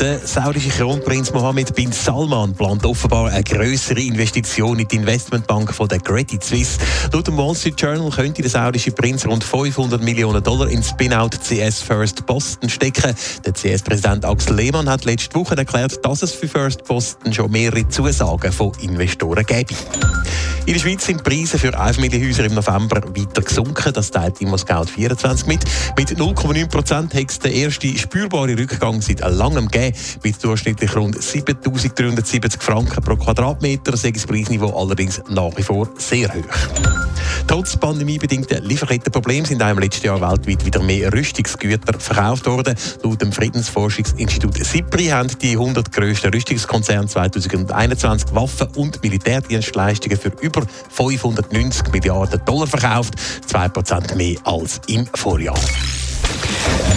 Der saudische Kronprinz Mohammed bin Salman plant offenbar eine größere Investition in die Investmentbank von der Credit Suisse. Laut dem Wall Street Journal könnte der saudische Prinz rund 500 Millionen Dollar in Spin-out CS First Boston stecken. Der CS-Präsident Axel Lehmann hat letzte Woche erklärt, dass es für First Boston schon mehrere Zusagen von Investoren gäbe. In der Schweiz sind die Preise für Einfamilienhäuser im November weiter gesunken. Das teilt ImmoScout 24 mit. Mit 0,9 Prozent hat es den ersten spürbaren Rückgang seit langem gegeben. Mit durchschnittlich rund 7.370 Franken pro Quadratmeter sei das Preisniveau allerdings nach wie vor sehr hoch. Trotz pandemiebedingten Lieferkettenproblemen sind auch im letzten Jahr weltweit wieder mehr Rüstungsgüter verkauft worden. Laut dem Friedensforschungsinstitut SIPRI haben die 100 grössten Rüstungskonzerne 2021 Waffen- und Militärdienstleistungen für über 590 Milliarden Dollar verkauft, 2% mehr als im Vorjahr.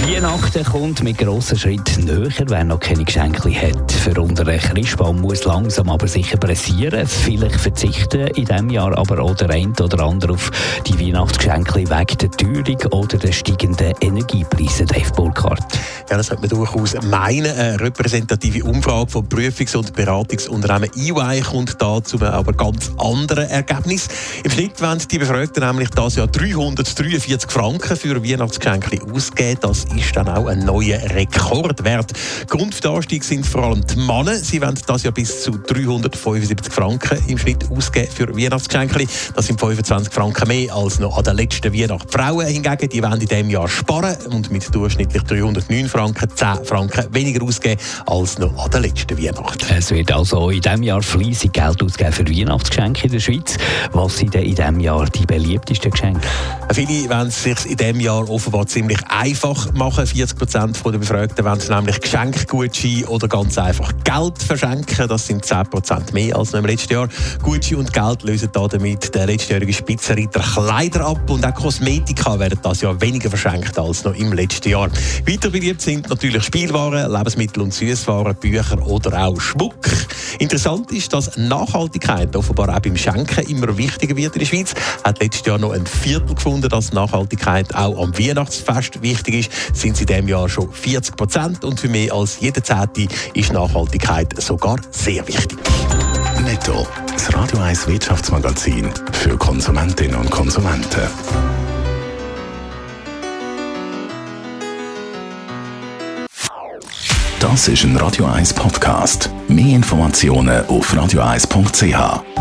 Weihnachten kommt mit grossen Schritten näher. Wer noch keine Geschenke hat für unter Christbaum, muss langsam aber sicher pressieren. Vielleicht verzichten in diesem Jahr aber auch der eine oder andere auf die Weihnachtsgeschenke wegen der Teuerung oder der steigenden Energiepreise. Dave Burkhardt. Ja, das hat man durchaus meinen. Eine repräsentative Umfrage von Prüfungs- und Beratungsunternehmen EY kommt da zu einem aber ganz anderen Ergebnis. Im Schnitt wollen die Befragten nämlich das Jahr 343 Franken für Weihnachtsgeschenke ausgeben. Das ist dann auch ein neuer Rekordwert. Grund für den Anstieg sind vor allem die Männer. Sie wollen das Jahr bis zu 375 Franken im Schnitt ausgeben für Weihnachtsgeschenke. Das sind 25 Franken mehr als noch an der letzten Weihnacht. Die Frauen hingegen, die wollen in diesem Jahr sparen und mit durchschnittlich 309 Franken 10 Franken weniger ausgeben als noch an der letzten Weihnacht. Es wird also in diesem Jahr fleissig Geld ausgeben für Weihnachtsgeschenke in der Schweiz. Was sind denn in diesem Jahr die beliebtesten Geschenke? Viele wollen es sich in diesem Jahr offenbar ziemlich einfach machen. 40 Prozent der Befragten wollen nämlich Geschenkgutschein oder ganz einfach Geld verschenken. Das sind 10 Prozent mehr als im letzten Jahr. Gutschein und Geld lösen damit der letztjährige Spitzenreiter Kleider ab und auch Kosmetika werden das Jahr weniger verschenkt als noch im letzten Jahr. Weiter beliebt sind natürlich Spielwaren, Lebensmittel und Süßwaren, Bücher oder auch Schmuck. Interessant ist, dass Nachhaltigkeit offenbar auch beim Schenken immer wichtiger wird in der Schweiz. Hat letztes Jahr noch ein Viertel gefunden, dass Nachhaltigkeit auch am Weihnachtsfest wichtig ist. Sind sie in diesem Jahr schon 40 Prozent und für mehr als jede Zehnte ist Nachhaltigkeit sogar sehr wichtig. Netto. Das Radio 1 Wirtschaftsmagazin für Konsumentinnen und Konsumenten. Das ist ein Radio 1 Podcast. Mehr Informationen auf radio1.ch.